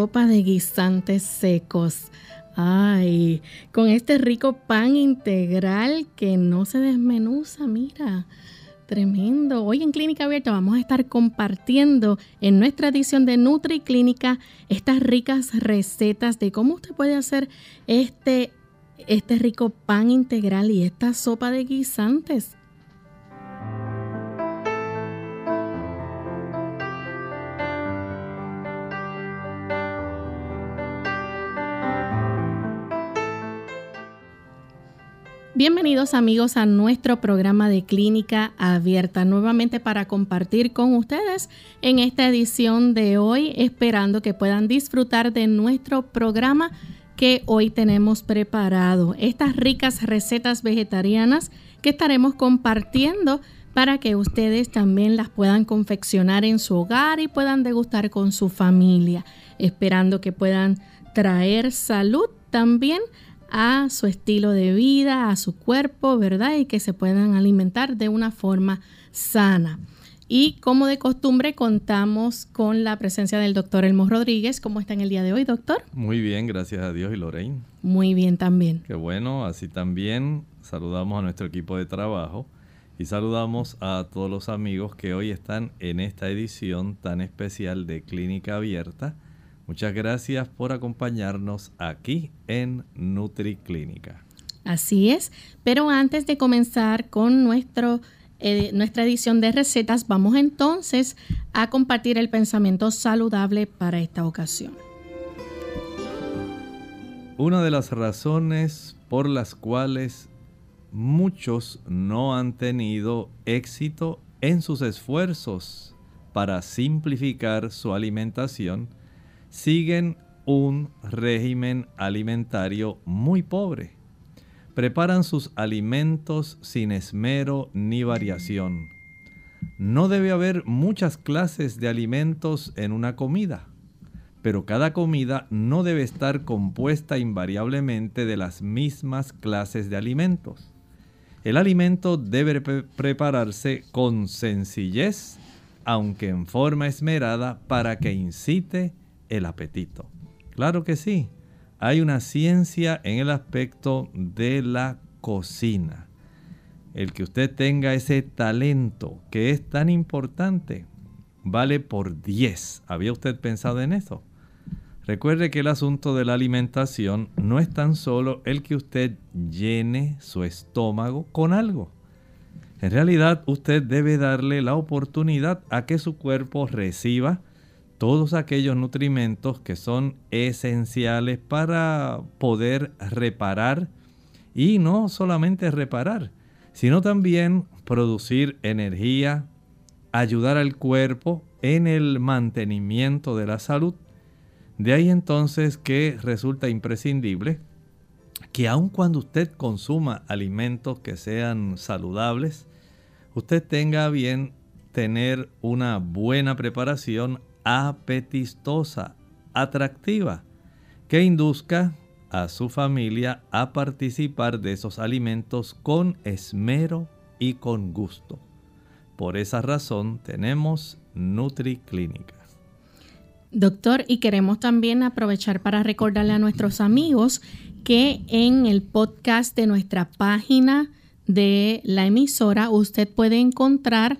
Sopa de guisantes secos. Ay, con este rico pan integral que no se desmenuza, mira. Tremendo. Hoy en Clínica Abierta vamos a estar compartiendo en nuestra edición de Nutri Clínica estas ricas recetas de cómo usted puede hacer este, este rico pan integral y esta sopa de guisantes. Bienvenidos amigos a nuestro programa de Clínica Abierta, nuevamente para compartir con ustedes en esta edición de hoy, esperando que puedan disfrutar de nuestro programa que hoy tenemos preparado. Estas ricas recetas vegetarianas que estaremos compartiendo para que ustedes también las puedan confeccionar en su hogar y puedan degustar con su familia, esperando que puedan traer salud también a su estilo de vida, a su cuerpo, ¿verdad? Y que se puedan alimentar de una forma sana. Y como de costumbre contamos con la presencia del doctor Elmo Rodríguez. ¿Cómo está en el día de hoy, doctor? Muy bien, gracias a Dios y Lorraine. Muy bien también. Qué bueno, así también saludamos a nuestro equipo de trabajo y saludamos a todos los amigos que hoy están en esta edición tan especial de Clínica Abierta Muchas gracias por acompañarnos aquí en NutriClínica. Así es, pero antes de comenzar con nuestro, eh, nuestra edición de recetas, vamos entonces a compartir el pensamiento saludable para esta ocasión. Una de las razones por las cuales muchos no han tenido éxito en sus esfuerzos para simplificar su alimentación siguen un régimen alimentario muy pobre. Preparan sus alimentos sin esmero ni variación. No debe haber muchas clases de alimentos en una comida, pero cada comida no debe estar compuesta invariablemente de las mismas clases de alimentos. El alimento debe prepararse con sencillez, aunque en forma esmerada, para que incite el apetito. Claro que sí, hay una ciencia en el aspecto de la cocina. El que usted tenga ese talento que es tan importante vale por 10. ¿Había usted pensado en eso? Recuerde que el asunto de la alimentación no es tan solo el que usted llene su estómago con algo. En realidad usted debe darle la oportunidad a que su cuerpo reciba todos aquellos nutrimentos que son esenciales para poder reparar y no solamente reparar, sino también producir energía, ayudar al cuerpo en el mantenimiento de la salud. De ahí entonces que resulta imprescindible que aun cuando usted consuma alimentos que sean saludables, usted tenga bien tener una buena preparación apetistosa, atractiva, que induzca a su familia a participar de esos alimentos con esmero y con gusto. Por esa razón tenemos NutriClínica. Doctor, y queremos también aprovechar para recordarle a nuestros amigos que en el podcast de nuestra página de la emisora, usted puede encontrar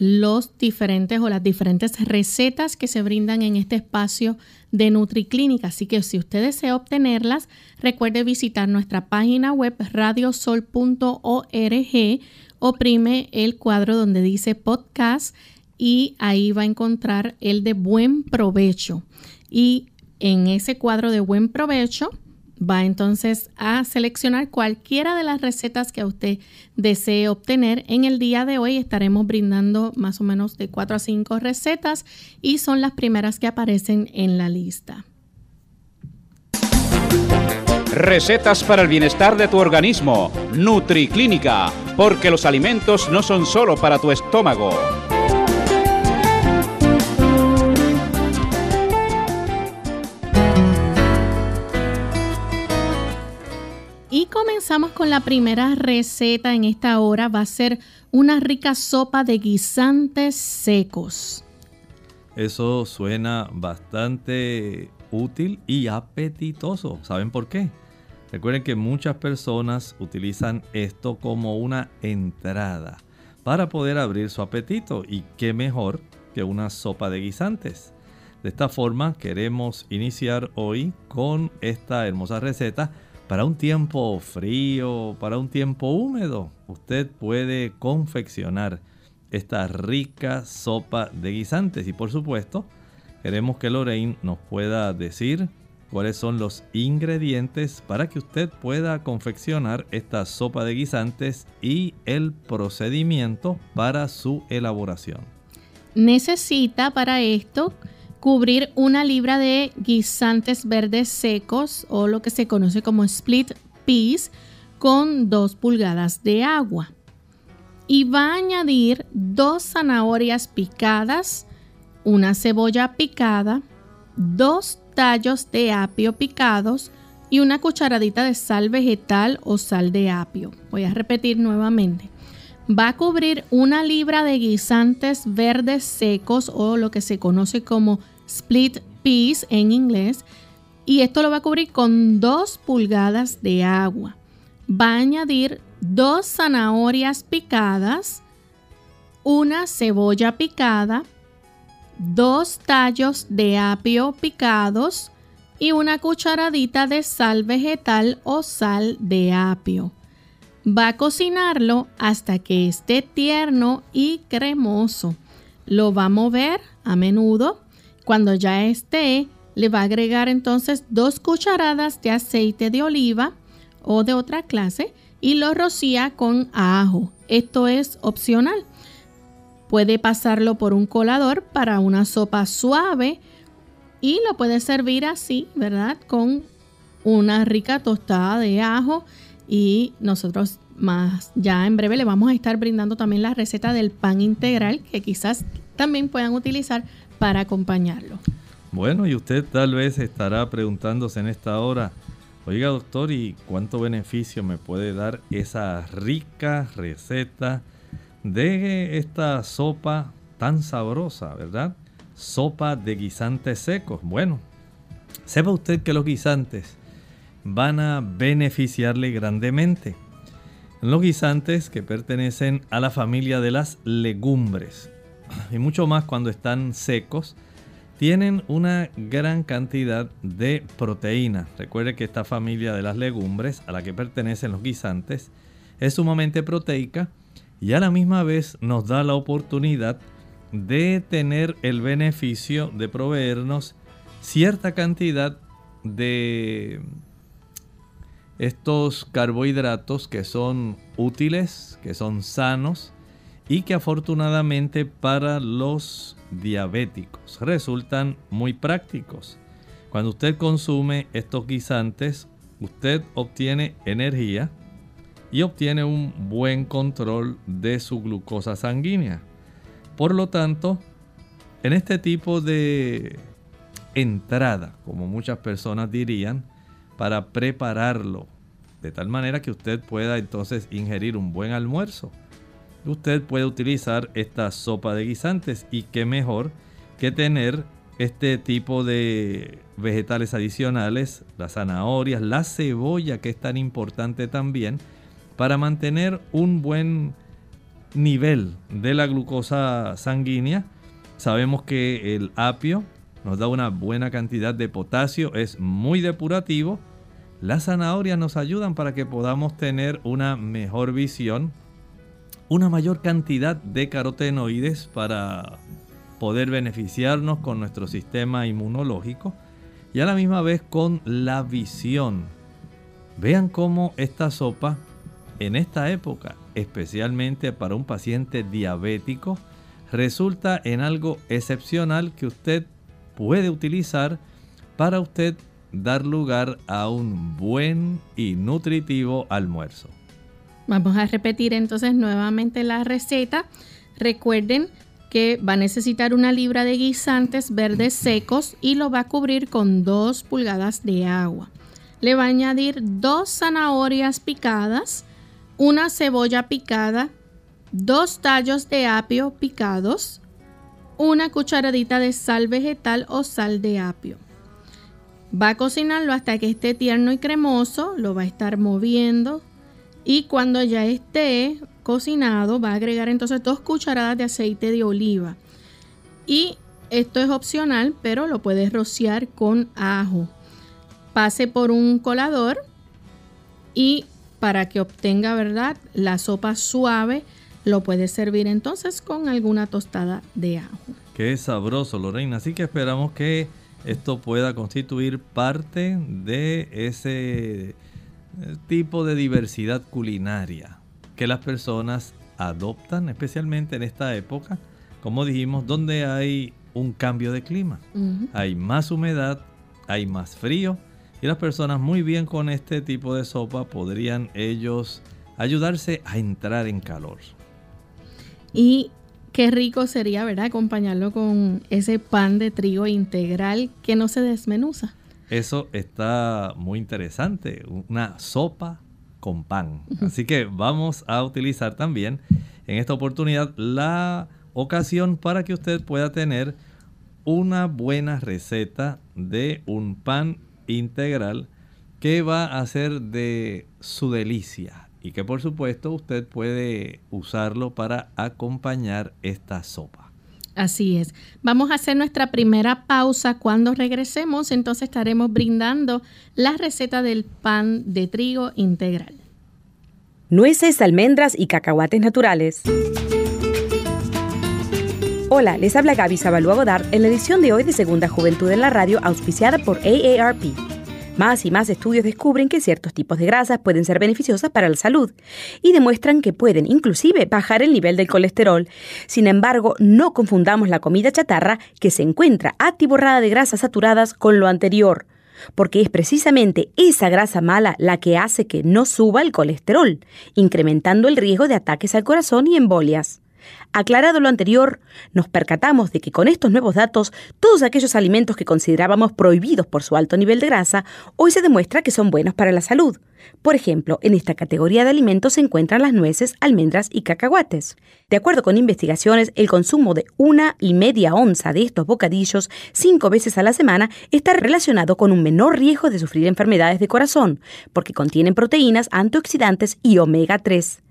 los diferentes o las diferentes recetas que se brindan en este espacio de NutriClínica. Así que si usted desea obtenerlas, recuerde visitar nuestra página web radiosol.org, oprime el cuadro donde dice podcast y ahí va a encontrar el de buen provecho. Y en ese cuadro de buen provecho va entonces a seleccionar cualquiera de las recetas que usted desee obtener. En el día de hoy estaremos brindando más o menos de 4 a 5 recetas y son las primeras que aparecen en la lista. Recetas para el bienestar de tu organismo. NutriClínica, porque los alimentos no son solo para tu estómago. Y comenzamos con la primera receta en esta hora. Va a ser una rica sopa de guisantes secos. Eso suena bastante útil y apetitoso. ¿Saben por qué? Recuerden que muchas personas utilizan esto como una entrada para poder abrir su apetito. Y qué mejor que una sopa de guisantes. De esta forma queremos iniciar hoy con esta hermosa receta para un tiempo frío, para un tiempo húmedo, usted puede confeccionar esta rica sopa de guisantes. Y por supuesto, queremos que Lorraine nos pueda decir cuáles son los ingredientes para que usted pueda confeccionar esta sopa de guisantes y el procedimiento para su elaboración. Necesita para esto cubrir una libra de guisantes verdes secos o lo que se conoce como split peas con 2 pulgadas de agua. Y va a añadir dos zanahorias picadas, una cebolla picada, dos tallos de apio picados y una cucharadita de sal vegetal o sal de apio. Voy a repetir nuevamente. Va a cubrir una libra de guisantes verdes secos o lo que se conoce como split peas en inglés. Y esto lo va a cubrir con 2 pulgadas de agua. Va a añadir dos zanahorias picadas, una cebolla picada, dos tallos de apio picados y una cucharadita de sal vegetal o sal de apio. Va a cocinarlo hasta que esté tierno y cremoso. Lo va a mover a menudo cuando ya esté, le va a agregar entonces dos cucharadas de aceite de oliva o de otra clase y lo rocía con ajo. Esto es opcional. Puede pasarlo por un colador para una sopa suave y lo puede servir así, ¿verdad? Con una rica tostada de ajo y nosotros más ya en breve le vamos a estar brindando también la receta del pan integral que quizás también puedan utilizar para acompañarlo. Bueno, y usted tal vez estará preguntándose en esta hora, oiga doctor, ¿y cuánto beneficio me puede dar esa rica receta de esta sopa tan sabrosa, verdad? Sopa de guisantes secos. Bueno, sepa usted que los guisantes van a beneficiarle grandemente. Los guisantes que pertenecen a la familia de las legumbres y mucho más cuando están secos, tienen una gran cantidad de proteína. Recuerde que esta familia de las legumbres a la que pertenecen los guisantes es sumamente proteica y a la misma vez nos da la oportunidad de tener el beneficio de proveernos cierta cantidad de estos carbohidratos que son útiles, que son sanos y que afortunadamente para los diabéticos resultan muy prácticos. Cuando usted consume estos guisantes, usted obtiene energía y obtiene un buen control de su glucosa sanguínea. Por lo tanto, en este tipo de entrada, como muchas personas dirían, para prepararlo de tal manera que usted pueda entonces ingerir un buen almuerzo usted puede utilizar esta sopa de guisantes y qué mejor que tener este tipo de vegetales adicionales, las zanahorias, la cebolla que es tan importante también para mantener un buen nivel de la glucosa sanguínea. Sabemos que el apio nos da una buena cantidad de potasio, es muy depurativo. Las zanahorias nos ayudan para que podamos tener una mejor visión, una mayor cantidad de carotenoides para poder beneficiarnos con nuestro sistema inmunológico y a la misma vez con la visión. Vean cómo esta sopa en esta época, especialmente para un paciente diabético, resulta en algo excepcional que usted puede utilizar para usted dar lugar a un buen y nutritivo almuerzo. Vamos a repetir entonces nuevamente la receta. Recuerden que va a necesitar una libra de guisantes verdes secos y lo va a cubrir con dos pulgadas de agua. Le va a añadir dos zanahorias picadas, una cebolla picada, dos tallos de apio picados, una cucharadita de sal vegetal o sal de apio. Va a cocinarlo hasta que esté tierno y cremoso, lo va a estar moviendo y cuando ya esté cocinado va a agregar entonces dos cucharadas de aceite de oliva. Y esto es opcional, pero lo puedes rociar con ajo. Pase por un colador y para que obtenga, ¿verdad? La sopa suave, lo puedes servir entonces con alguna tostada de ajo. Qué sabroso, Lorena. Así que esperamos que esto pueda constituir parte de ese tipo de diversidad culinaria que las personas adoptan, especialmente en esta época, como dijimos, donde hay un cambio de clima. Hay más humedad, hay más frío y las personas muy bien con este tipo de sopa podrían ellos ayudarse a entrar en calor. Y qué rico sería, ¿verdad? Acompañarlo con ese pan de trigo integral que no se desmenuza. Eso está muy interesante, una sopa con pan. Así que vamos a utilizar también en esta oportunidad la ocasión para que usted pueda tener una buena receta de un pan integral que va a ser de su delicia y que por supuesto usted puede usarlo para acompañar esta sopa. Así es. Vamos a hacer nuestra primera pausa. Cuando regresemos, entonces estaremos brindando la receta del pan de trigo integral. Nueces, almendras y cacahuates naturales. Hola, les habla Gaby Sabalua Godard en la edición de hoy de Segunda Juventud en la Radio, auspiciada por AARP. Más y más estudios descubren que ciertos tipos de grasas pueden ser beneficiosas para la salud y demuestran que pueden inclusive bajar el nivel del colesterol. Sin embargo, no confundamos la comida chatarra que se encuentra atiborrada de grasas saturadas con lo anterior porque es precisamente esa grasa mala la que hace que no suba el colesterol, incrementando el riesgo de ataques al corazón y embolias. Aclarado lo anterior, nos percatamos de que con estos nuevos datos, todos aquellos alimentos que considerábamos prohibidos por su alto nivel de grasa, hoy se demuestra que son buenos para la salud. Por ejemplo, en esta categoría de alimentos se encuentran las nueces, almendras y cacahuates. De acuerdo con investigaciones, el consumo de una y media onza de estos bocadillos cinco veces a la semana está relacionado con un menor riesgo de sufrir enfermedades de corazón, porque contienen proteínas, antioxidantes y omega 3.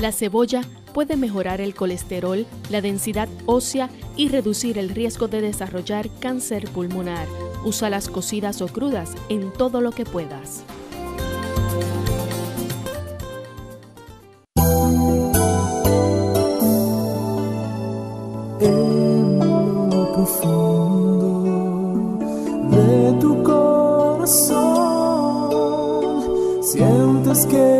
la cebolla puede mejorar el colesterol, la densidad ósea y reducir el riesgo de desarrollar cáncer pulmonar. Usa las cocidas o crudas en todo lo que puedas. de tu corazón sientes que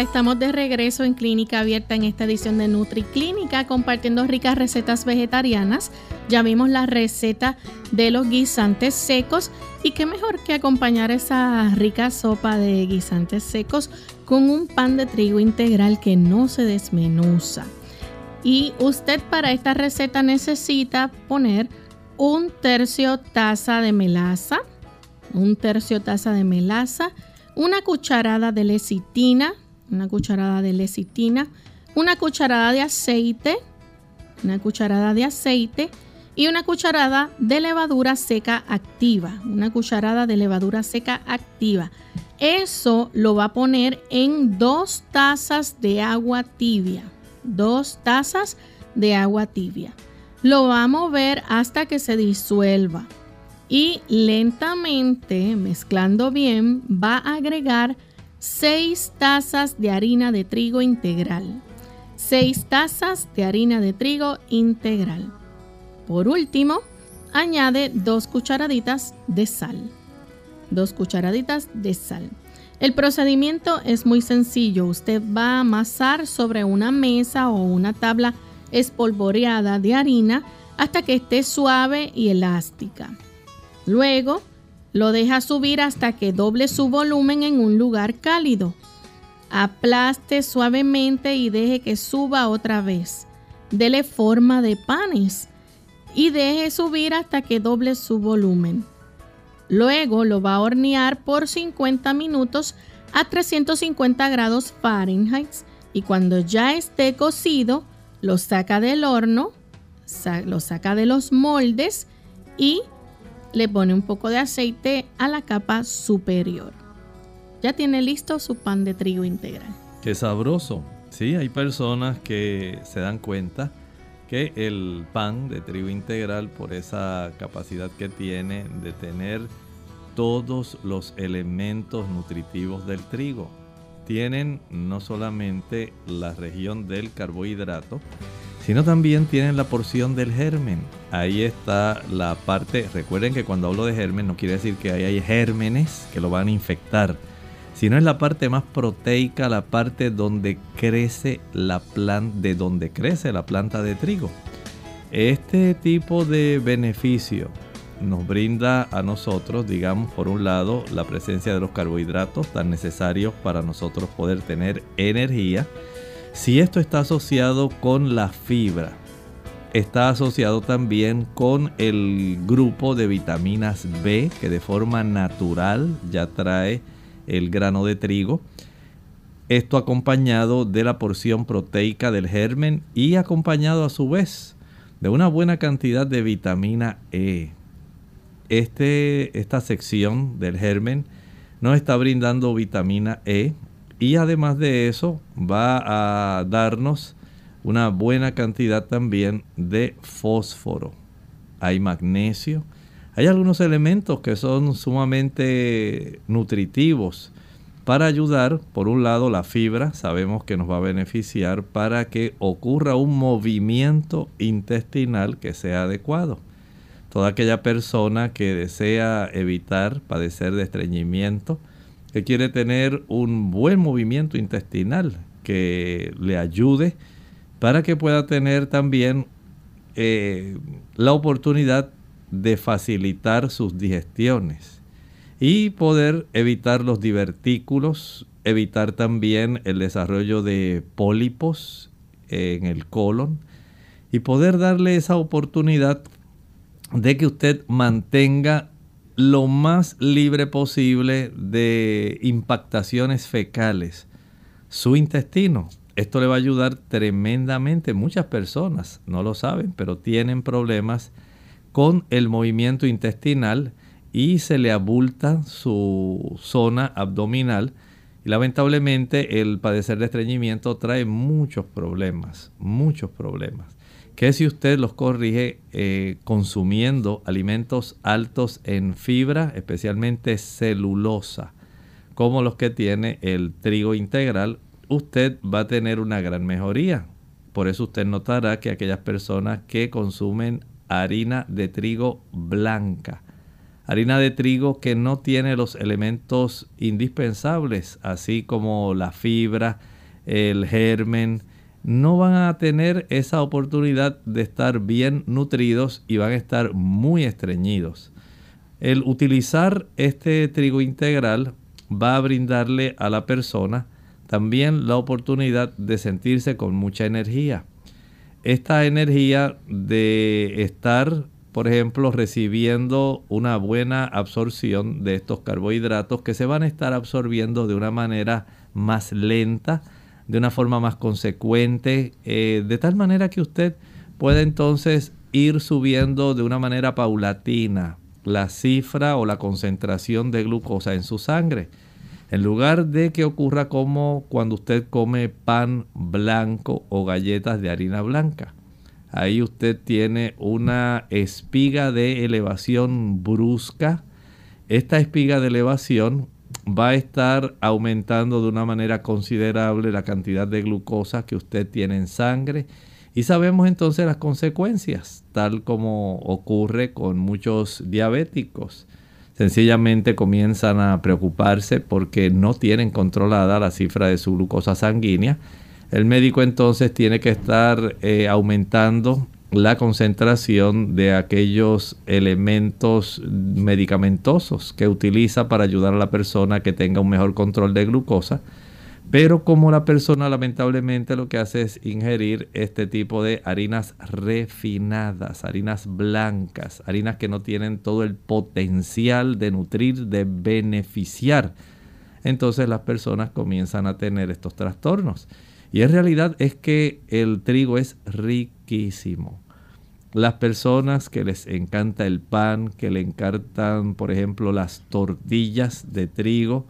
Estamos de regreso en Clínica Abierta en esta edición de Nutri Clínica compartiendo ricas recetas vegetarianas. Ya vimos la receta de los guisantes secos y qué mejor que acompañar esa rica sopa de guisantes secos con un pan de trigo integral que no se desmenuza. Y usted para esta receta necesita poner un tercio taza de melaza, un tercio taza de melaza, una cucharada de lecitina, una cucharada de lecitina, una cucharada de aceite, una cucharada de aceite y una cucharada de levadura seca activa, una cucharada de levadura seca activa. Eso lo va a poner en dos tazas de agua tibia, dos tazas de agua tibia. Lo va a mover hasta que se disuelva y lentamente, mezclando bien, va a agregar 6 tazas de harina de trigo integral. 6 tazas de harina de trigo integral. Por último, añade 2 cucharaditas de sal. 2 cucharaditas de sal. El procedimiento es muy sencillo. Usted va a amasar sobre una mesa o una tabla espolvoreada de harina hasta que esté suave y elástica. Luego, lo deja subir hasta que doble su volumen en un lugar cálido. Aplaste suavemente y deje que suba otra vez. Dele forma de panes y deje subir hasta que doble su volumen. Luego lo va a hornear por 50 minutos a 350 grados Fahrenheit y cuando ya esté cocido, lo saca del horno, lo saca de los moldes y le pone un poco de aceite a la capa superior. Ya tiene listo su pan de trigo integral. Qué sabroso. Sí, hay personas que se dan cuenta que el pan de trigo integral, por esa capacidad que tiene de tener todos los elementos nutritivos del trigo, tienen no solamente la región del carbohidrato, sino también tienen la porción del germen. Ahí está la parte, recuerden que cuando hablo de germen no quiere decir que ahí hay gérmenes que lo van a infectar, sino es la parte más proteica, la parte donde crece la planta, de donde crece la planta de trigo. Este tipo de beneficio nos brinda a nosotros, digamos, por un lado, la presencia de los carbohidratos tan necesarios para nosotros poder tener energía, si esto está asociado con la fibra, está asociado también con el grupo de vitaminas B que de forma natural ya trae el grano de trigo. Esto acompañado de la porción proteica del germen y acompañado a su vez de una buena cantidad de vitamina E. Este, esta sección del germen nos está brindando vitamina E, y además de eso va a darnos una buena cantidad también de fósforo. Hay magnesio. Hay algunos elementos que son sumamente nutritivos para ayudar, por un lado, la fibra, sabemos que nos va a beneficiar para que ocurra un movimiento intestinal que sea adecuado. Toda aquella persona que desea evitar padecer de estreñimiento, que quiere tener un buen movimiento intestinal que le ayude para que pueda tener también eh, la oportunidad de facilitar sus digestiones y poder evitar los divertículos, evitar también el desarrollo de pólipos en el colon y poder darle esa oportunidad de que usted mantenga lo más libre posible de impactaciones fecales. Su intestino, esto le va a ayudar tremendamente. Muchas personas no lo saben, pero tienen problemas con el movimiento intestinal y se le abulta su zona abdominal Y lamentablemente el padecer de estreñimiento trae muchos problemas, muchos problemas. Que si usted los corrige eh, consumiendo alimentos altos en fibra, especialmente celulosa, como los que tiene el trigo integral, usted va a tener una gran mejoría. Por eso usted notará que aquellas personas que consumen harina de trigo blanca, harina de trigo que no tiene los elementos indispensables, así como la fibra, el germen, no van a tener esa oportunidad de estar bien nutridos y van a estar muy estreñidos. El utilizar este trigo integral va a brindarle a la persona también la oportunidad de sentirse con mucha energía. Esta energía de estar, por ejemplo, recibiendo una buena absorción de estos carbohidratos que se van a estar absorbiendo de una manera más lenta, de una forma más consecuente, eh, de tal manera que usted pueda entonces ir subiendo de una manera paulatina la cifra o la concentración de glucosa en su sangre. En lugar de que ocurra como cuando usted come pan blanco o galletas de harina blanca. Ahí usted tiene una espiga de elevación brusca. Esta espiga de elevación va a estar aumentando de una manera considerable la cantidad de glucosa que usted tiene en sangre. Y sabemos entonces las consecuencias, tal como ocurre con muchos diabéticos sencillamente comienzan a preocuparse porque no tienen controlada la cifra de su glucosa sanguínea. El médico entonces tiene que estar eh, aumentando la concentración de aquellos elementos medicamentosos que utiliza para ayudar a la persona que tenga un mejor control de glucosa pero como la persona lamentablemente lo que hace es ingerir este tipo de harinas refinadas, harinas blancas, harinas que no tienen todo el potencial de nutrir, de beneficiar, entonces las personas comienzan a tener estos trastornos. Y en realidad es que el trigo es riquísimo. Las personas que les encanta el pan, que le encantan, por ejemplo, las tortillas de trigo,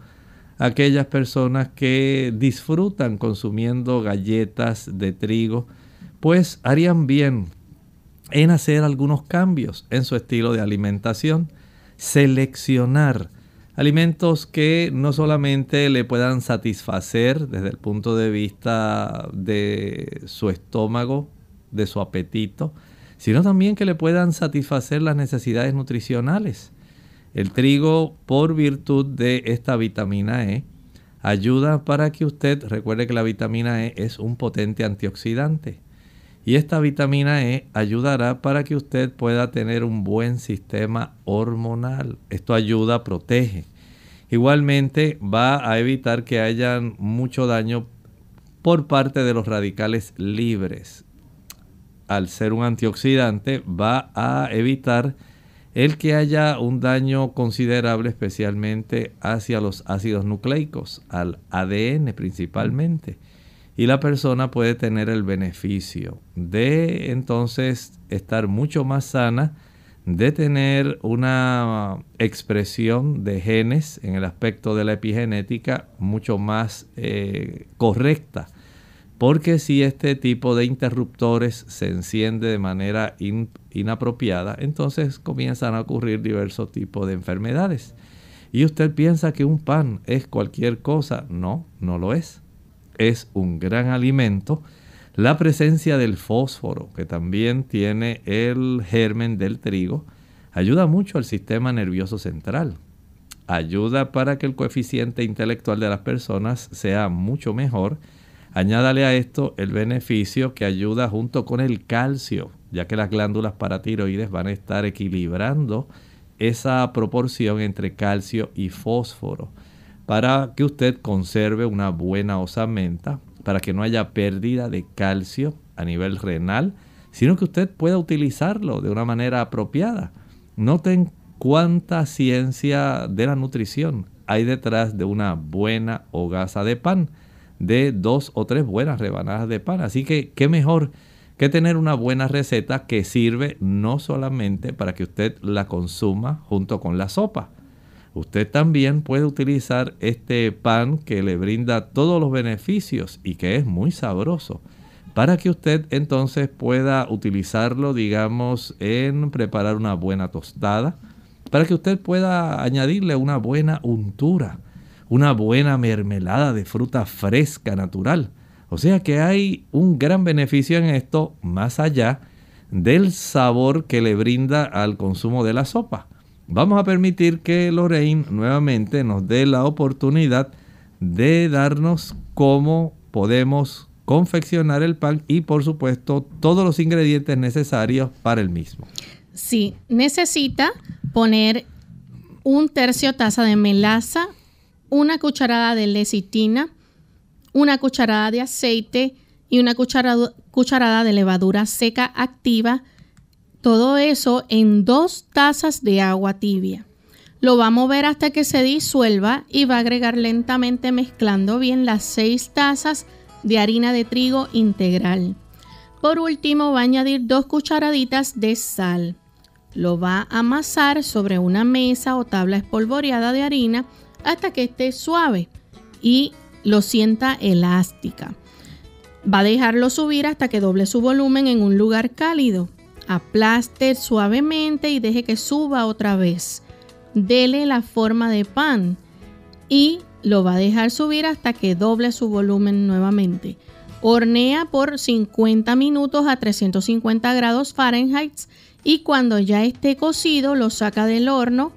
aquellas personas que disfrutan consumiendo galletas de trigo, pues harían bien en hacer algunos cambios en su estilo de alimentación, seleccionar alimentos que no solamente le puedan satisfacer desde el punto de vista de su estómago, de su apetito, sino también que le puedan satisfacer las necesidades nutricionales. El trigo, por virtud de esta vitamina E, ayuda para que usted recuerde que la vitamina E es un potente antioxidante. Y esta vitamina E ayudará para que usted pueda tener un buen sistema hormonal. Esto ayuda, protege. Igualmente va a evitar que hayan mucho daño por parte de los radicales libres. Al ser un antioxidante va a evitar el que haya un daño considerable especialmente hacia los ácidos nucleicos, al ADN principalmente. Y la persona puede tener el beneficio de entonces estar mucho más sana, de tener una expresión de genes en el aspecto de la epigenética mucho más eh, correcta porque si este tipo de interruptores se enciende de manera inapropiada, entonces comienzan a ocurrir diversos tipos de enfermedades. Y usted piensa que un pan es cualquier cosa. No, no lo es. Es un gran alimento. La presencia del fósforo, que también tiene el germen del trigo, ayuda mucho al sistema nervioso central. Ayuda para que el coeficiente intelectual de las personas sea mucho mejor Añádale a esto el beneficio que ayuda junto con el calcio, ya que las glándulas paratiroides van a estar equilibrando esa proporción entre calcio y fósforo para que usted conserve una buena osamenta, para que no haya pérdida de calcio a nivel renal, sino que usted pueda utilizarlo de una manera apropiada. Noten cuánta ciencia de la nutrición hay detrás de una buena hogaza de pan de dos o tres buenas rebanadas de pan. Así que, ¿qué mejor que tener una buena receta que sirve no solamente para que usted la consuma junto con la sopa? Usted también puede utilizar este pan que le brinda todos los beneficios y que es muy sabroso para que usted entonces pueda utilizarlo, digamos, en preparar una buena tostada, para que usted pueda añadirle una buena untura, una buena mermelada de fruta fresca natural. O sea que hay un gran beneficio en esto más allá del sabor que le brinda al consumo de la sopa. Vamos a permitir que Lorraine nuevamente nos dé la oportunidad de darnos cómo podemos confeccionar el pan y por supuesto todos los ingredientes necesarios para el mismo. Sí, necesita poner un tercio taza de melaza, una cucharada de lecitina, una cucharada de aceite y una cucharada, de levadura seca activa. Todo eso en dos tazas de agua tibia. Lo va a mover hasta que se disuelva y va a agregar lentamente mezclando bien las seis tazas de harina de trigo integral. Por último va a añadir dos cucharaditas de sal. Lo va a amasar sobre una mesa o tabla espolvoreada de harina hasta que esté suave y lo sienta elástica. Va a dejarlo subir hasta que doble su volumen en un lugar cálido. Aplaste suavemente y deje que suba otra vez. Dele la forma de pan y lo va a dejar subir hasta que doble su volumen nuevamente. Hornea por 50 minutos a 350 grados Fahrenheit y cuando ya esté cocido lo saca del horno,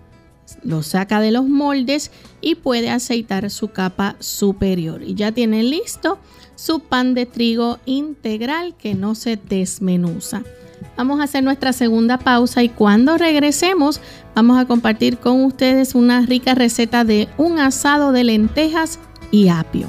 lo saca de los moldes y puede aceitar su capa superior. Y ya tiene listo su pan de trigo integral que no se desmenuza. Vamos a hacer nuestra segunda pausa y cuando regresemos vamos a compartir con ustedes una rica receta de un asado de lentejas y apio.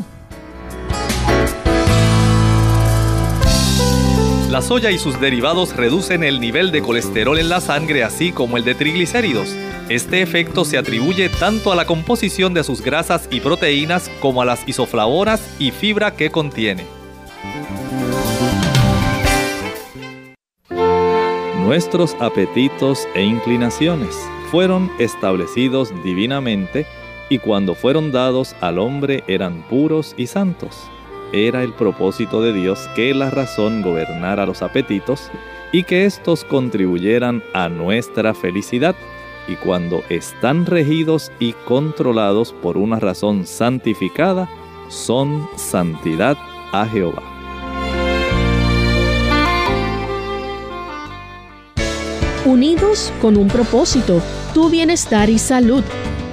La soya y sus derivados reducen el nivel de colesterol en la sangre así como el de triglicéridos. Este efecto se atribuye tanto a la composición de sus grasas y proteínas como a las isoflavonas y fibra que contiene. Nuestros apetitos e inclinaciones fueron establecidos divinamente y cuando fueron dados al hombre eran puros y santos. Era el propósito de Dios que la razón gobernara los apetitos y que éstos contribuyeran a nuestra felicidad. Y cuando están regidos y controlados por una razón santificada, son santidad a Jehová. unidos con un propósito, tu bienestar y salud.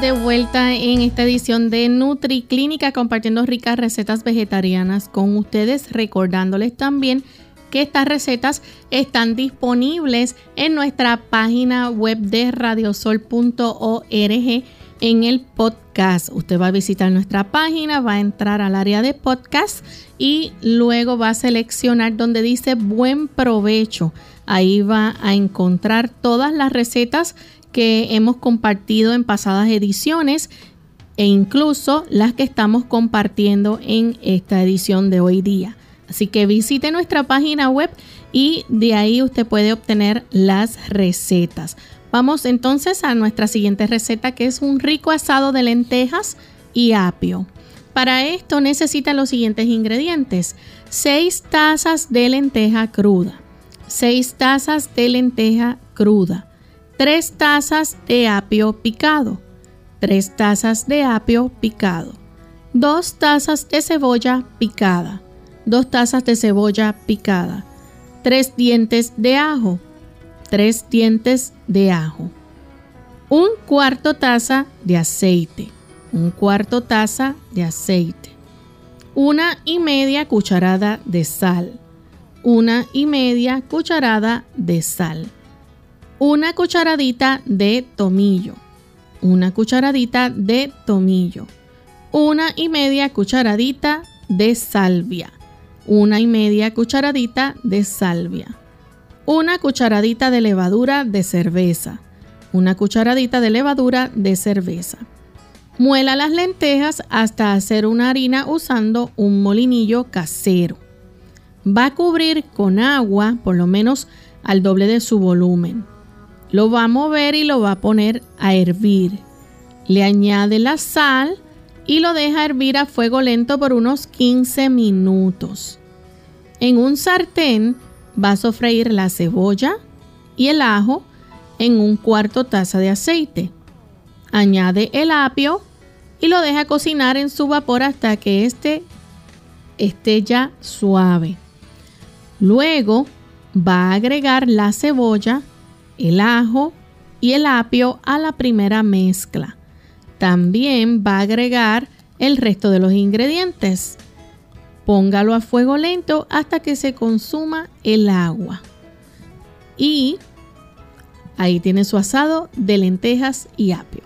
De vuelta en esta edición de NutriClínica compartiendo ricas recetas vegetarianas con ustedes, recordándoles también que estas recetas están disponibles en nuestra página web de radiosol.org en el podcast. Usted va a visitar nuestra página, va a entrar al área de podcast y luego va a seleccionar donde dice buen provecho. Ahí va a encontrar todas las recetas que hemos compartido en pasadas ediciones e incluso las que estamos compartiendo en esta edición de hoy día. Así que visite nuestra página web y de ahí usted puede obtener las recetas. Vamos entonces a nuestra siguiente receta que es un rico asado de lentejas y apio. Para esto necesita los siguientes ingredientes. 6 tazas de lenteja cruda, 6 tazas de lenteja cruda, 3 tazas de apio picado, 3 tazas de apio picado, 2 tazas de cebolla picada, 2 tazas de cebolla picada, 3 dientes de ajo, 3 dientes de ajo, un cuarto taza de aceite, un cuarto taza de aceite, una y media cucharada de sal, una y media cucharada de sal, una cucharadita de tomillo, una cucharadita de tomillo, una y media cucharadita de salvia, una y media cucharadita de salvia, una cucharadita de levadura de cerveza, una cucharadita de levadura de cerveza. Muela las lentejas hasta hacer una harina usando un molinillo casero. Va a cubrir con agua por lo menos al doble de su volumen. Lo va a mover y lo va a poner a hervir. Le añade la sal y lo deja hervir a fuego lento por unos 15 minutos. En un sartén va a sofreír la cebolla y el ajo en un cuarto taza de aceite. Añade el apio y lo deja cocinar en su vapor hasta que éste esté ya suave. Luego va a agregar la cebolla, el ajo y el apio a la primera mezcla. También va a agregar el resto de los ingredientes. Póngalo a fuego lento hasta que se consuma el agua. Y Ahí tiene su asado de lentejas y apio.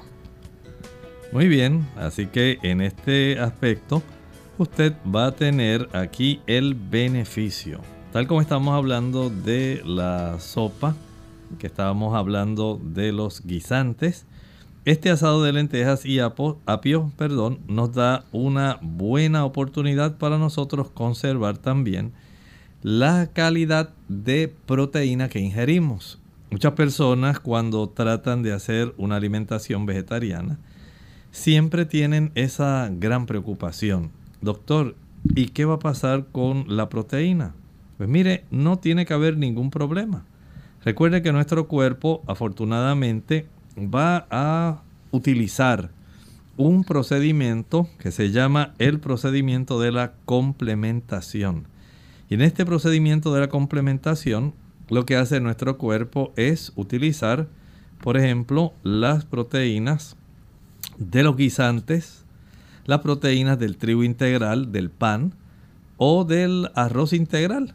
Muy bien, así que en este aspecto usted va a tener aquí el beneficio. Tal como estamos hablando de la sopa, que estábamos hablando de los guisantes, este asado de lentejas y apio, perdón, nos da una buena oportunidad para nosotros conservar también la calidad de proteína que ingerimos. Muchas personas cuando tratan de hacer una alimentación vegetariana siempre tienen esa gran preocupación. Doctor, ¿y qué va a pasar con la proteína? Pues mire, no tiene que haber ningún problema. Recuerde que nuestro cuerpo afortunadamente va a utilizar un procedimiento que se llama el procedimiento de la complementación. Y en este procedimiento de la complementación lo que hace nuestro cuerpo es utilizar, por ejemplo, las proteínas de los guisantes, las proteínas del trigo integral, del pan o del arroz integral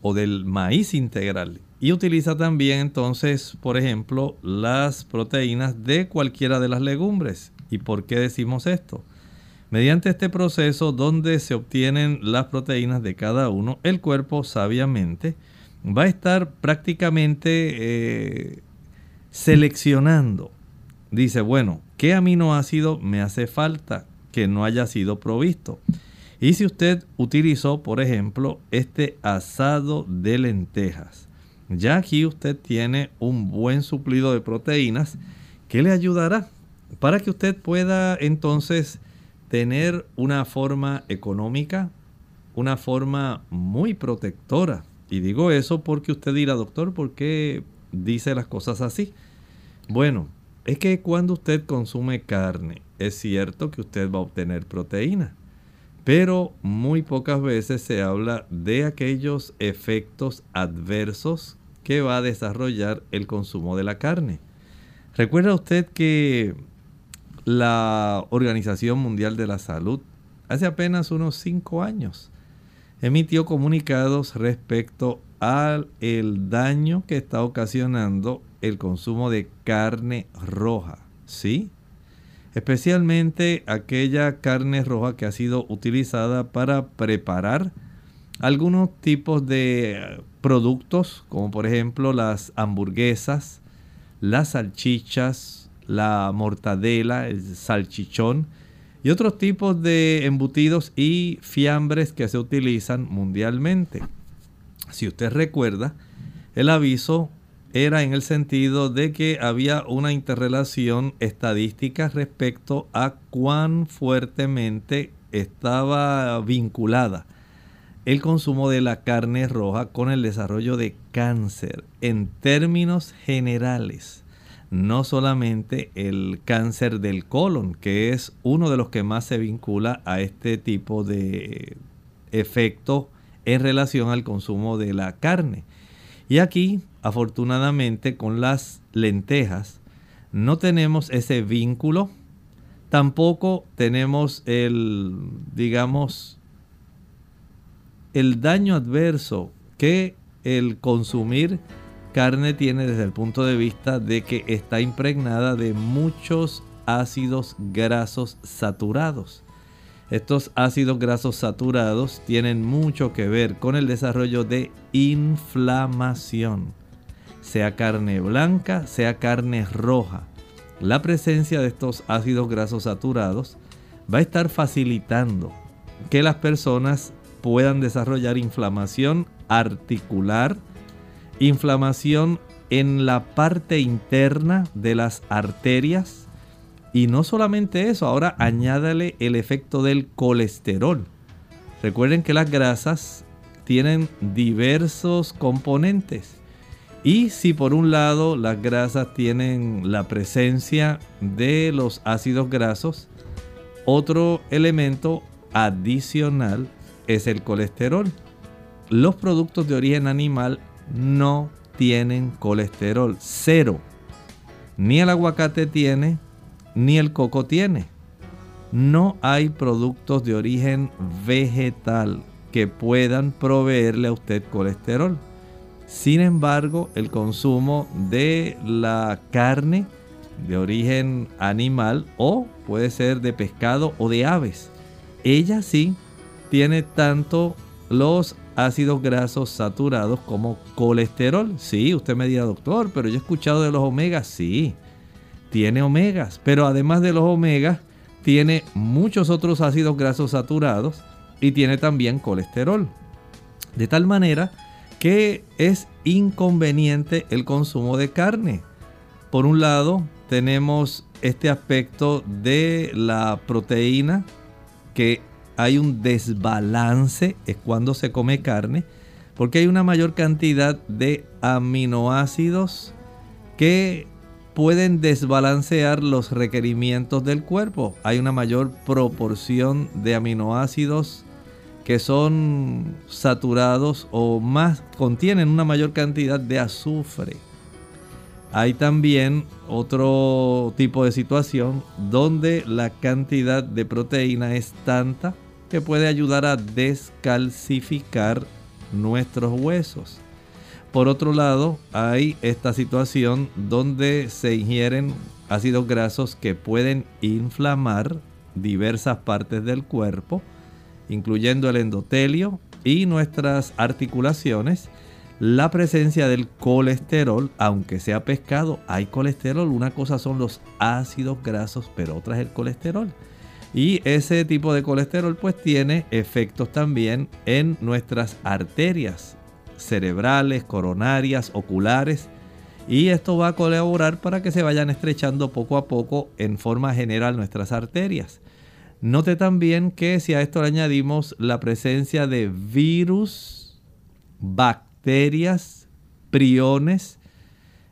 o del maíz integral. Y utiliza también entonces, por ejemplo, las proteínas de cualquiera de las legumbres. ¿Y por qué decimos esto? Mediante este proceso donde se obtienen las proteínas de cada uno, el cuerpo sabiamente va a estar prácticamente eh, seleccionando. Dice, bueno, ¿qué aminoácido me hace falta que no haya sido provisto? Y si usted utilizó, por ejemplo, este asado de lentejas, ya aquí usted tiene un buen suplido de proteínas que le ayudará para que usted pueda entonces tener una forma económica, una forma muy protectora y digo eso porque usted dirá, doctor, ¿por qué dice las cosas así? Bueno, es que cuando usted consume carne, es cierto que usted va a obtener proteína, pero muy pocas veces se habla de aquellos efectos adversos que va a desarrollar el consumo de la carne. ¿Recuerda usted que la Organización Mundial de la Salud hace apenas unos cinco años emitió comunicados respecto al el daño que está ocasionando el consumo de carne roja, ¿sí? Especialmente aquella carne roja que ha sido utilizada para preparar algunos tipos de productos, como por ejemplo las hamburguesas, las salchichas, la mortadela, el salchichón, y otros tipos de embutidos y fiambres que se utilizan mundialmente. Si usted recuerda, el aviso era en el sentido de que había una interrelación estadística respecto a cuán fuertemente estaba vinculada el consumo de la carne roja con el desarrollo de cáncer en términos generales. No solamente el cáncer del colon, que es uno de los que más se vincula a este tipo de efecto en relación al consumo de la carne. Y aquí, afortunadamente, con las lentejas, no tenemos ese vínculo. Tampoco tenemos el, digamos, el daño adverso que el consumir carne tiene desde el punto de vista de que está impregnada de muchos ácidos grasos saturados. Estos ácidos grasos saturados tienen mucho que ver con el desarrollo de inflamación, sea carne blanca, sea carne roja. La presencia de estos ácidos grasos saturados va a estar facilitando que las personas puedan desarrollar inflamación articular, inflamación en la parte interna de las arterias. Y no solamente eso, ahora añádale el efecto del colesterol. Recuerden que las grasas tienen diversos componentes. Y si por un lado las grasas tienen la presencia de los ácidos grasos, otro elemento adicional es el colesterol. Los productos de origen animal no tienen colesterol, cero. Ni el aguacate tiene, ni el coco tiene. No hay productos de origen vegetal que puedan proveerle a usted colesterol. Sin embargo, el consumo de la carne de origen animal o puede ser de pescado o de aves, ella sí tiene tanto los ácidos grasos saturados como colesterol. Sí, usted me dirá, doctor, pero yo he escuchado de los omegas. Sí, tiene omegas, pero además de los omegas, tiene muchos otros ácidos grasos saturados y tiene también colesterol. De tal manera que es inconveniente el consumo de carne. Por un lado, tenemos este aspecto de la proteína que hay un desbalance, es cuando se come carne, porque hay una mayor cantidad de aminoácidos que pueden desbalancear los requerimientos del cuerpo. Hay una mayor proporción de aminoácidos que son saturados o más contienen una mayor cantidad de azufre. Hay también otro tipo de situación donde la cantidad de proteína es tanta que puede ayudar a descalcificar nuestros huesos. Por otro lado, hay esta situación donde se ingieren ácidos grasos que pueden inflamar diversas partes del cuerpo, incluyendo el endotelio y nuestras articulaciones. La presencia del colesterol, aunque sea pescado, hay colesterol. Una cosa son los ácidos grasos, pero otra es el colesterol. Y ese tipo de colesterol pues tiene efectos también en nuestras arterias cerebrales, coronarias, oculares. Y esto va a colaborar para que se vayan estrechando poco a poco en forma general nuestras arterias. Note también que si a esto le añadimos la presencia de virus, bacterias, priones,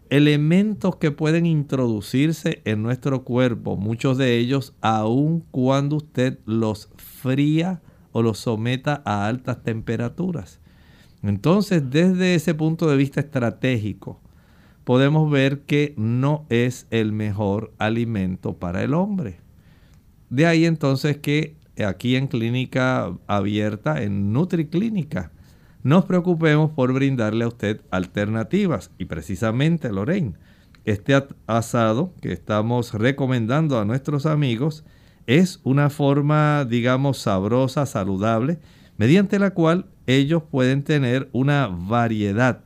elementos que pueden introducirse en nuestro cuerpo, muchos de ellos aun cuando usted los fría o los someta a altas temperaturas. Entonces, desde ese punto de vista estratégico, podemos ver que no es el mejor alimento para el hombre. De ahí entonces que aquí en clínica abierta, en NutriClínica, nos preocupemos por brindarle a usted alternativas. Y precisamente, Lorraine, este asado que estamos recomendando a nuestros amigos es una forma, digamos, sabrosa, saludable, mediante la cual ellos pueden tener una variedad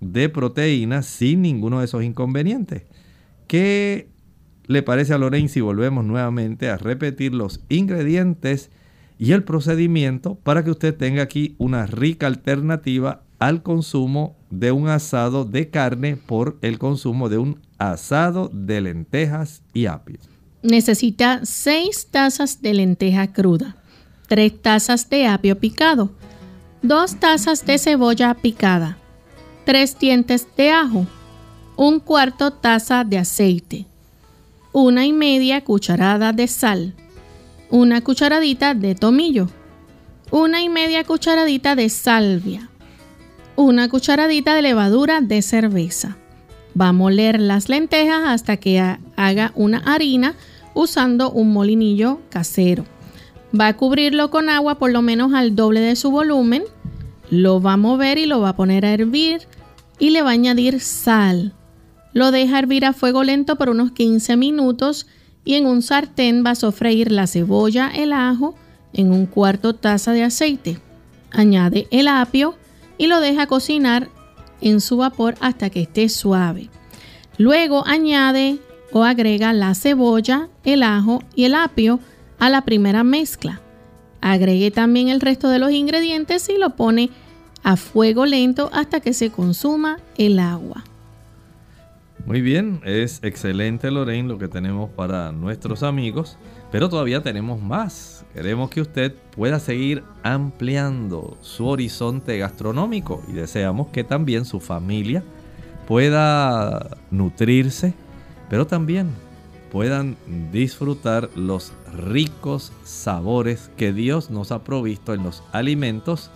de proteínas sin ninguno de esos inconvenientes. ¿Qué le parece a Lorraine si volvemos nuevamente a repetir los ingredientes y el procedimiento para que usted tenga aquí una rica alternativa al consumo de un asado de carne por el consumo de un asado de lentejas y apio. Necesita 6 tazas de lenteja cruda, 3 tazas de apio picado, 2 tazas de cebolla picada, 3 dientes de ajo, un cuarto taza de aceite, una y media cucharada de sal, una cucharadita de tomillo, una y media cucharadita de salvia, una cucharadita de levadura de cerveza. Va a moler las lentejas hasta que haga una harina usando un molinillo casero. Va a cubrirlo con agua por lo menos al doble de su volumen. Lo va a mover y lo va a poner a hervir y le va a añadir sal. Lo deja hervir a fuego lento por unos 15 minutos y en un sartén va a sofreír la cebolla, el ajo en un cuarto taza de aceite. Añade el apio y lo deja cocinar en su vapor hasta que esté suave. Luego añade o agrega la cebolla, el ajo y el apio a la primera mezcla. Agregue también el resto de los ingredientes y lo pone a fuego lento hasta que se consuma el agua. Muy bien, es excelente Lorraine lo que tenemos para nuestros amigos, pero todavía tenemos más. Queremos que usted pueda seguir ampliando su horizonte gastronómico y deseamos que también su familia pueda nutrirse, pero también puedan disfrutar los ricos sabores que Dios nos ha provisto en los alimentos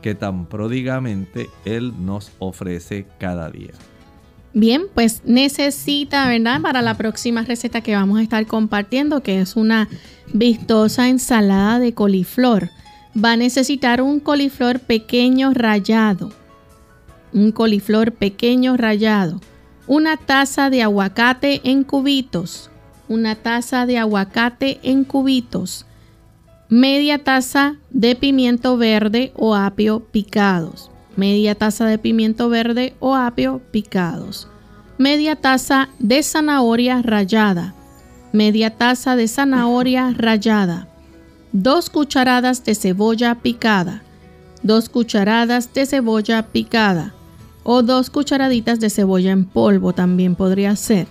que tan pródigamente Él nos ofrece cada día. Bien, pues necesita, ¿verdad? Para la próxima receta que vamos a estar compartiendo, que es una vistosa ensalada de coliflor. Va a necesitar un coliflor pequeño rallado. Un coliflor pequeño rallado. Una taza de aguacate en cubitos. Una taza de aguacate en cubitos. Media taza de pimiento verde o apio picados media taza de pimiento verde o apio picados, media taza de zanahoria rallada, media taza de zanahoria rallada, dos cucharadas de cebolla picada, dos cucharadas de cebolla picada o dos cucharaditas de cebolla en polvo también podría ser,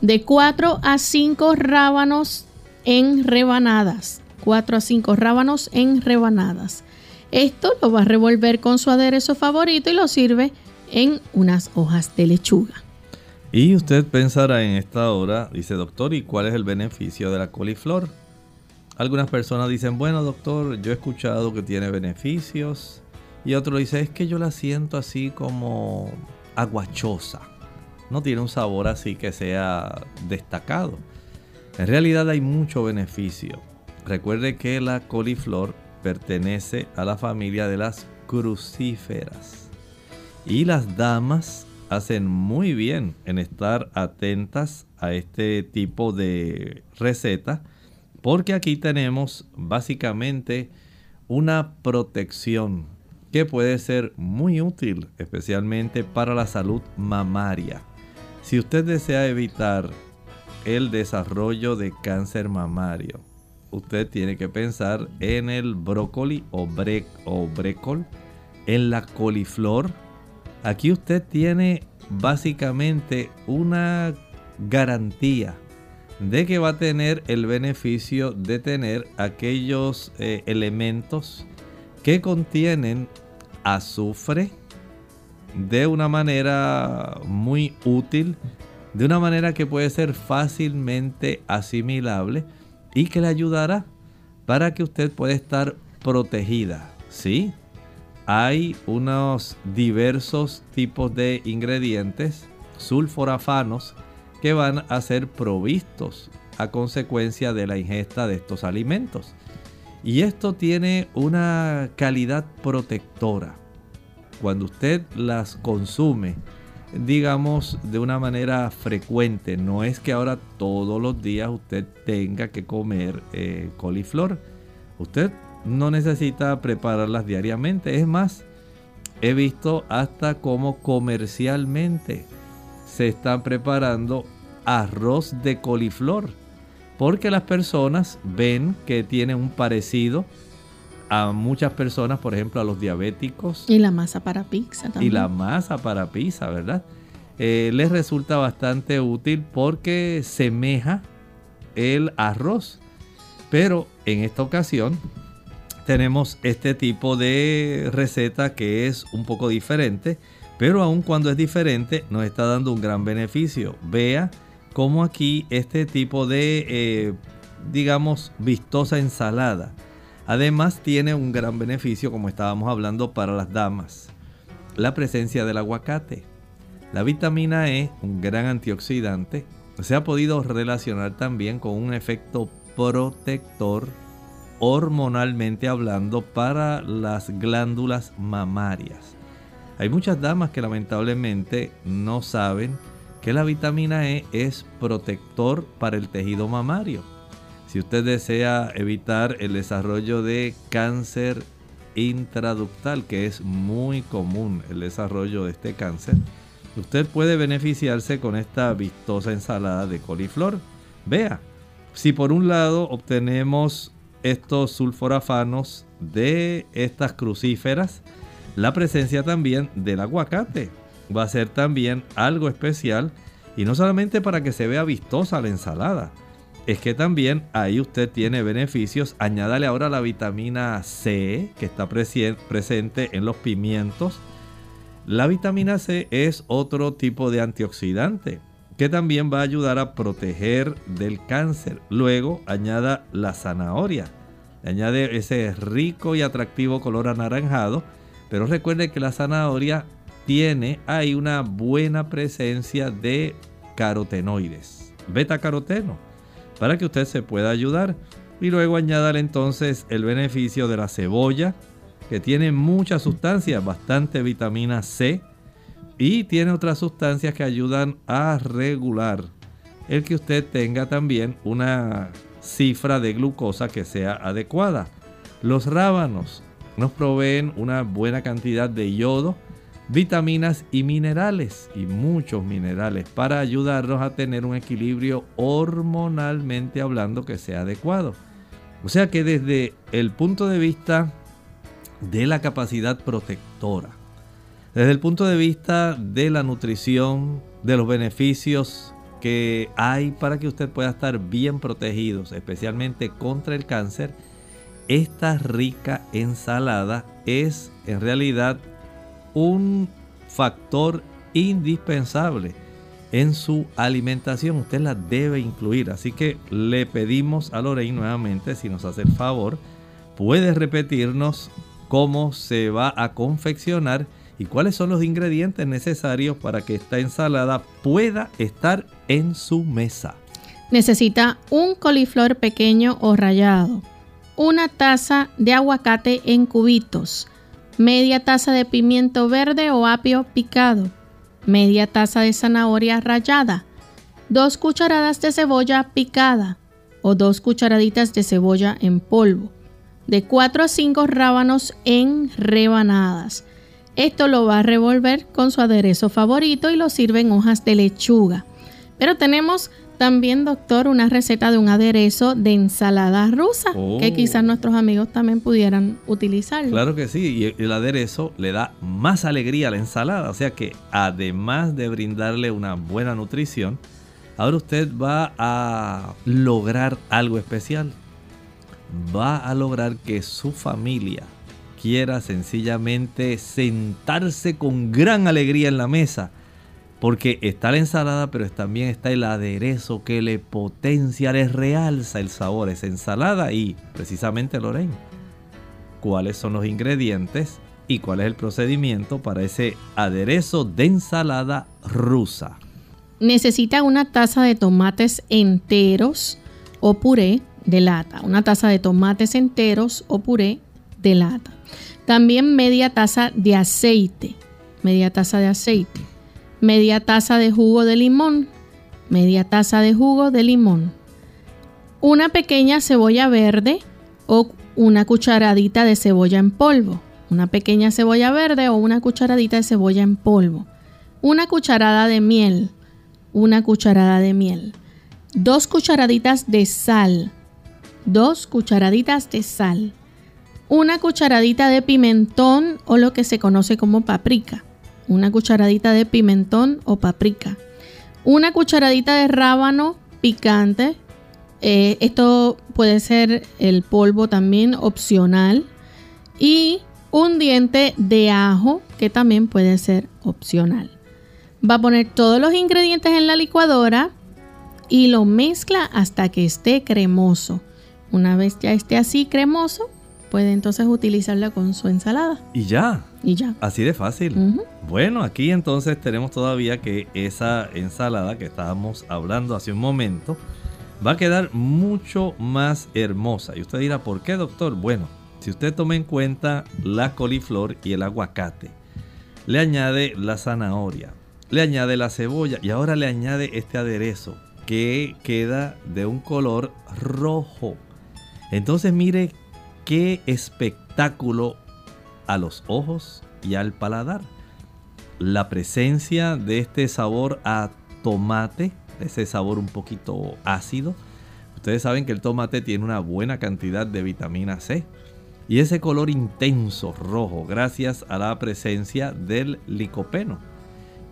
de 4 a 5 rábanos en rebanadas, 4 a 5 rábanos en rebanadas esto lo va a revolver con su aderezo favorito y lo sirve en unas hojas de lechuga. Y usted pensará en esta hora, dice doctor, ¿y cuál es el beneficio de la coliflor? Algunas personas dicen, bueno doctor, yo he escuchado que tiene beneficios. Y otro dice, es que yo la siento así como aguachosa. No tiene un sabor así que sea destacado. En realidad hay mucho beneficio. Recuerde que la coliflor pertenece a la familia de las crucíferas. Y las damas hacen muy bien en estar atentas a este tipo de receta porque aquí tenemos básicamente una protección que puede ser muy útil especialmente para la salud mamaria. Si usted desea evitar el desarrollo de cáncer mamario, usted tiene que pensar en el brócoli o, bre o brécol, en la coliflor. Aquí usted tiene básicamente una garantía de que va a tener el beneficio de tener aquellos eh, elementos que contienen azufre de una manera muy útil, de una manera que puede ser fácilmente asimilable y que le ayudará para que usted pueda estar protegida. ¿Sí? Hay unos diversos tipos de ingredientes sulforafanos que van a ser provistos a consecuencia de la ingesta de estos alimentos. Y esto tiene una calidad protectora. Cuando usted las consume, digamos, de una manera frecuente. No es que ahora todos los días usted tenga que comer eh, coliflor. Usted no necesita prepararlas diariamente. Es más, he visto hasta cómo comercialmente se están preparando arroz de coliflor. Porque las personas ven que tiene un parecido a muchas personas, por ejemplo a los diabéticos. Y la masa para pizza también. Y la masa para pizza, ¿verdad? Eh, les resulta bastante útil porque semeja el arroz. Pero en esta ocasión tenemos este tipo de receta que es un poco diferente. Pero aun cuando es diferente nos está dando un gran beneficio. Vea cómo aquí este tipo de, eh, digamos, vistosa ensalada. Además tiene un gran beneficio, como estábamos hablando, para las damas. La presencia del aguacate. La vitamina E, un gran antioxidante, se ha podido relacionar también con un efecto protector hormonalmente hablando para las glándulas mamarias. Hay muchas damas que lamentablemente no saben que la vitamina E es protector para el tejido mamario. Si usted desea evitar el desarrollo de cáncer intraductal, que es muy común el desarrollo de este cáncer, usted puede beneficiarse con esta vistosa ensalada de coliflor. Vea, si por un lado obtenemos estos sulforafanos de estas crucíferas, la presencia también del aguacate va a ser también algo especial y no solamente para que se vea vistosa la ensalada, es que también ahí usted tiene beneficios. Añádale ahora la vitamina C que está presente en los pimientos. La vitamina C es otro tipo de antioxidante que también va a ayudar a proteger del cáncer. Luego añada la zanahoria. Añade ese rico y atractivo color anaranjado. Pero recuerde que la zanahoria tiene ahí una buena presencia de carotenoides, beta caroteno, para que usted se pueda ayudar. Y luego añadir entonces el beneficio de la cebolla, que tiene muchas sustancias, bastante vitamina C, y tiene otras sustancias que ayudan a regular el que usted tenga también una cifra de glucosa que sea adecuada. Los rábanos nos proveen una buena cantidad de yodo, vitaminas y minerales, y muchos minerales, para ayudarnos a tener un equilibrio hormonalmente hablando que sea adecuado. O sea que desde el punto de vista de la capacidad protectora, desde el punto de vista de la nutrición, de los beneficios que hay para que usted pueda estar bien protegido, especialmente contra el cáncer, esta rica ensalada es en realidad un factor indispensable en su alimentación. Usted la debe incluir. Así que le pedimos a Lorraine nuevamente, si nos hace el favor, puede repetirnos cómo se va a confeccionar y cuáles son los ingredientes necesarios para que esta ensalada pueda estar en su mesa. Necesita un coliflor pequeño o rallado, una taza de aguacate en cubitos, media taza de pimiento verde o apio picado, media taza de zanahoria rallada, dos cucharadas de cebolla picada o dos cucharaditas de cebolla en polvo, de 4 a 5 rábanos en rebanadas. Esto lo va a revolver con su aderezo favorito y lo sirve en hojas de lechuga. Pero tenemos también, doctor, una receta de un aderezo de ensalada rusa que Oh. quizás nuestros amigos también pudieran utilizar. Claro que sí, y el aderezo le da más alegría a la ensalada, o sea que además de brindarle una buena nutrición, ahora usted va a lograr algo especial. Va a lograr que su familia quiera sencillamente sentarse con gran alegría en la mesa. Porque está la ensalada, pero también está el aderezo que le potencia, le realza el sabor a esa ensalada. Y precisamente, Lorraine, cuáles son los ingredientes y cuál es el procedimiento para ese aderezo de ensalada rusa. Necesita una taza de tomates enteros o puré de lata. Una taza de tomates enteros o puré de lata. También media taza de aceite. Media taza de aceite. Media taza de jugo de limón. Media taza de jugo de limón. Una pequeña cebolla verde o una cucharadita de cebolla en polvo. Una pequeña cebolla verde o una cucharadita de cebolla en polvo. Una cucharada de miel. Una cucharada de miel. Dos cucharaditas de sal. Dos cucharaditas de sal. una cucharadita de pimentón o lo que se conoce como paprika. Una cucharadita de pimentón o paprika. Una cucharadita de rábano picante. Eh, esto puede ser el polvo también opcional. Y un diente de ajo que también puede ser opcional. Va a poner todos los ingredientes en la licuadora y lo mezcla hasta que esté cremoso. Una vez ya esté así cremoso, puede entonces utilizarla con su ensalada. Y ya. Y ya. Así de fácil. Bueno, aquí entonces tenemos todavía que esa ensalada que estábamos hablando hace un momento va a quedar mucho más hermosa. Y usted dirá, ¿por qué, doctor? Bueno, si usted toma en cuenta la coliflor y el aguacate, le añade la zanahoria, le añade la cebolla y ahora le añade este aderezo que queda de un color rojo. Entonces mire qué espectáculo a los ojos y al paladar. La presencia de este sabor a tomate, ese sabor un poquito ácido. Ustedes saben que el tomate tiene una buena cantidad de vitamina C. Y ese color intenso rojo, gracias a la presencia del licopeno,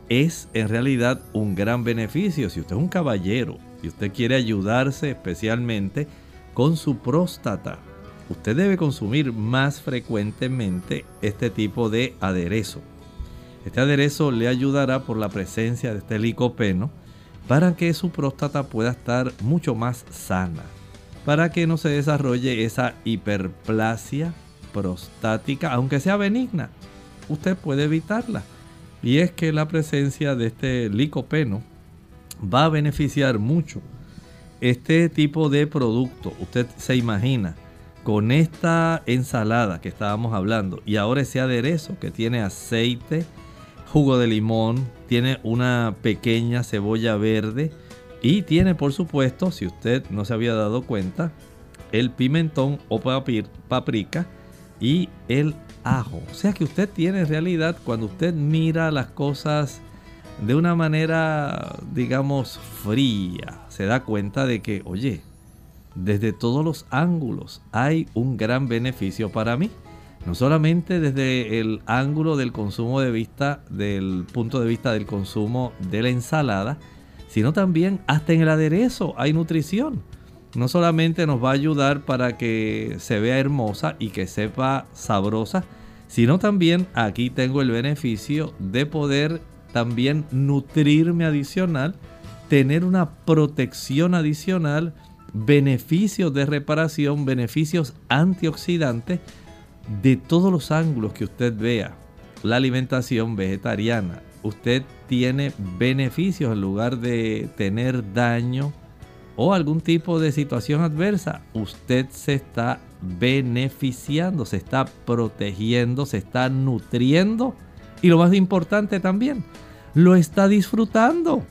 es en realidad un gran beneficio. Si usted es un caballero y usted quiere ayudarse especialmente con su próstata, usted debe consumir más frecuentemente este tipo de aderezo. Este aderezo le ayudará por la presencia de este licopeno para que su próstata pueda estar mucho más sana, para que no se desarrolle esa hiperplasia prostática, aunque sea benigna. Usted puede evitarla. Y es que la presencia de este licopeno va a beneficiar mucho este tipo de producto. Usted se imagina con esta ensalada que estábamos hablando y ahora ese aderezo que tiene aceite, jugo de limón, tiene una pequeña cebolla verde y tiene por supuesto, si usted no se había dado cuenta, el pimentón o paprika y el ajo. O sea que usted tiene en realidad cuando usted mira las cosas de una manera, digamos, fría, se da cuenta de que, oye, desde todos los ángulos hay un gran beneficio para mí. No solamente desde el ángulo del consumo de vista, del punto de vista del consumo de la ensalada, sino también hasta en el aderezo hay nutrición. No solamente nos va a ayudar para que se vea hermosa y que sepa sabrosa, sino también aquí tengo el beneficio de poder también nutrirme adicional, tener una protección adicional beneficios de reparación, beneficios antioxidantes de todos los ángulos que usted vea. La alimentación vegetariana, usted tiene beneficios en lugar de tener daño o algún tipo de situación adversa. Usted se está beneficiando, se está protegiendo, se está nutriendo y lo más importante también, lo está disfrutando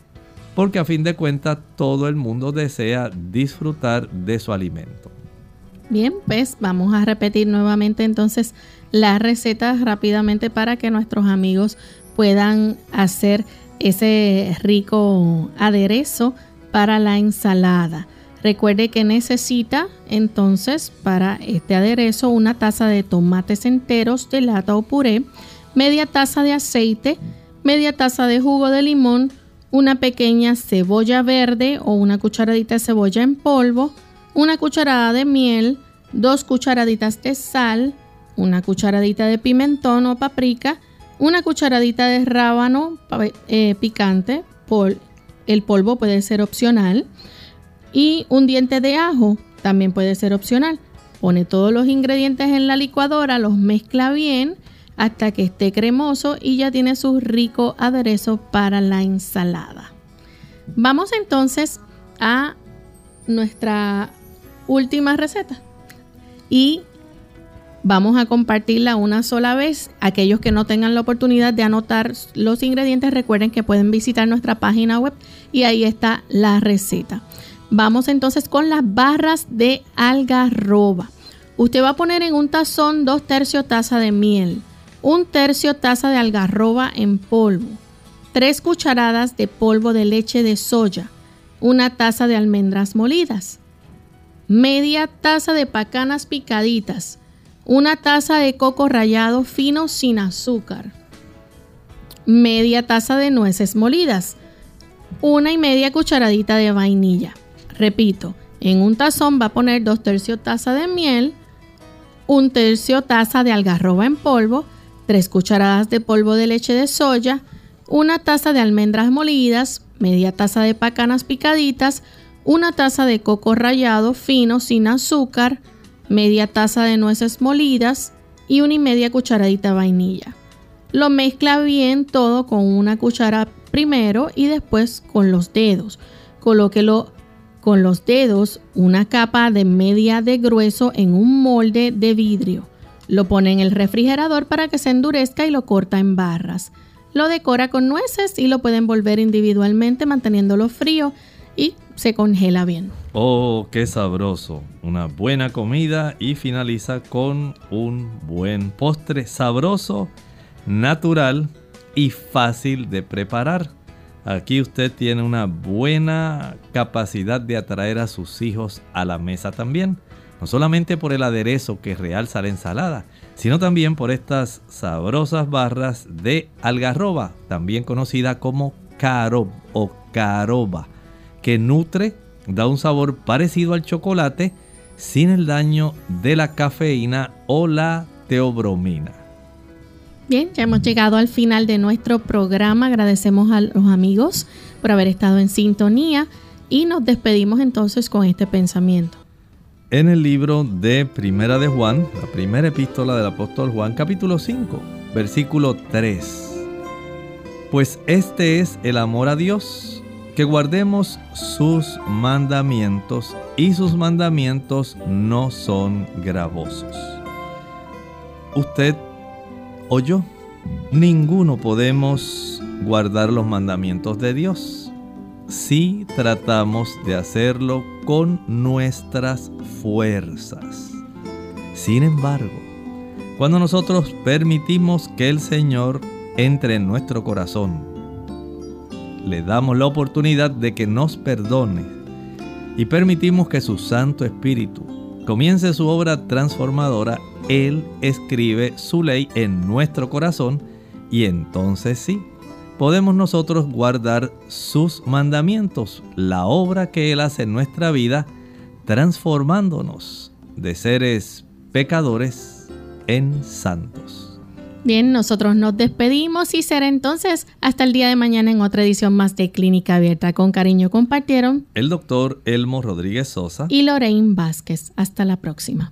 porque a fin de cuentas todo el mundo desea disfrutar de su alimento. Bien, pues vamos a repetir nuevamente entonces las recetas rápidamente para que nuestros amigos puedan hacer ese rico aderezo para la ensalada. Recuerde que necesita entonces para este aderezo una taza de tomates enteros de lata o puré, media taza de aceite, media taza de jugo de limón, una pequeña cebolla verde o una cucharadita de cebolla en polvo, una cucharada de miel, dos cucharaditas de sal, una cucharadita de pimentón o paprika, una cucharadita de rábano eh, picante, el polvo puede ser opcional, y un diente de ajo también puede ser opcional. Pone todos los ingredientes en la licuadora, los mezcla bien hasta que esté cremoso y ya tiene su rico aderezo para la ensalada. Vamos entonces a nuestra última receta y vamos a compartirla una sola vez. Aquellos que no tengan la oportunidad de anotar los ingredientes, recuerden que pueden visitar nuestra página web y ahí está la receta. Vamos entonces con las barras de algarroba. Usted va a poner en un tazón dos tercios taza de miel, un tercio taza de algarroba en polvo, tres cucharadas de polvo de leche de soya, una taza de almendras molidas, media taza de pacanas picaditas, una taza de coco rallado fino sin azúcar, media taza de nueces molidas, una y media cucharadita de vainilla. Repito, en un tazón va a poner dos tercios taza de miel, un tercio taza de algarroba en polvo, tres cucharadas de polvo de leche de soya, una taza de almendras molidas, media taza de pacanas picaditas, una taza de coco rallado fino sin azúcar, media taza de nueces molidas y una y media cucharadita de vainilla. Lo mezcla bien todo con una cuchara primero y después con los dedos. Colóquelo con los dedos una capa de media de grueso en un molde de vidrio. Lo pone en el refrigerador para que se endurezca y lo corta en barras. Lo decora con nueces y lo puede envolver individualmente manteniéndolo frío y se congela bien. Oh, qué sabroso. Una buena comida y finaliza con un buen postre sabroso, natural y fácil de preparar. Aquí usted tiene una buena capacidad de atraer a sus hijos a la mesa también. No solamente por el aderezo que realza la ensalada, sino también por estas sabrosas barras de algarroba, también conocida como carob o caroba, que nutre, da un sabor parecido al chocolate sin el daño de la cafeína o la teobromina. Bien, ya hemos llegado al final de nuestro programa. Agradecemos a los amigos por haber estado en sintonía y nos despedimos entonces con este pensamiento en el libro de Primera de Juan, la primera epístola del apóstol Juan, capítulo 5, versículo 3. Pues este es el amor a Dios, que guardemos sus mandamientos y sus mandamientos no son gravosos. Usted o yo, ninguno podemos guardar los mandamientos de Dios si tratamos de hacerlo con nuestras fuerzas. Sin embargo, cuando nosotros permitimos que el Señor entre en nuestro corazón, le damos la oportunidad de que nos perdone y permitimos que su Santo Espíritu comience su obra transformadora, Él escribe su ley en nuestro corazón y entonces sí, podemos nosotros guardar sus mandamientos, la obra que Él hace en nuestra vida, transformándonos de seres pecadores en santos. Bien, nosotros nos despedimos y será entonces hasta el día de mañana en otra edición más de Clínica Abierta. Con cariño compartieron el doctor Elmo Rodríguez Sosa y Lorraine Vázquez. Hasta la próxima.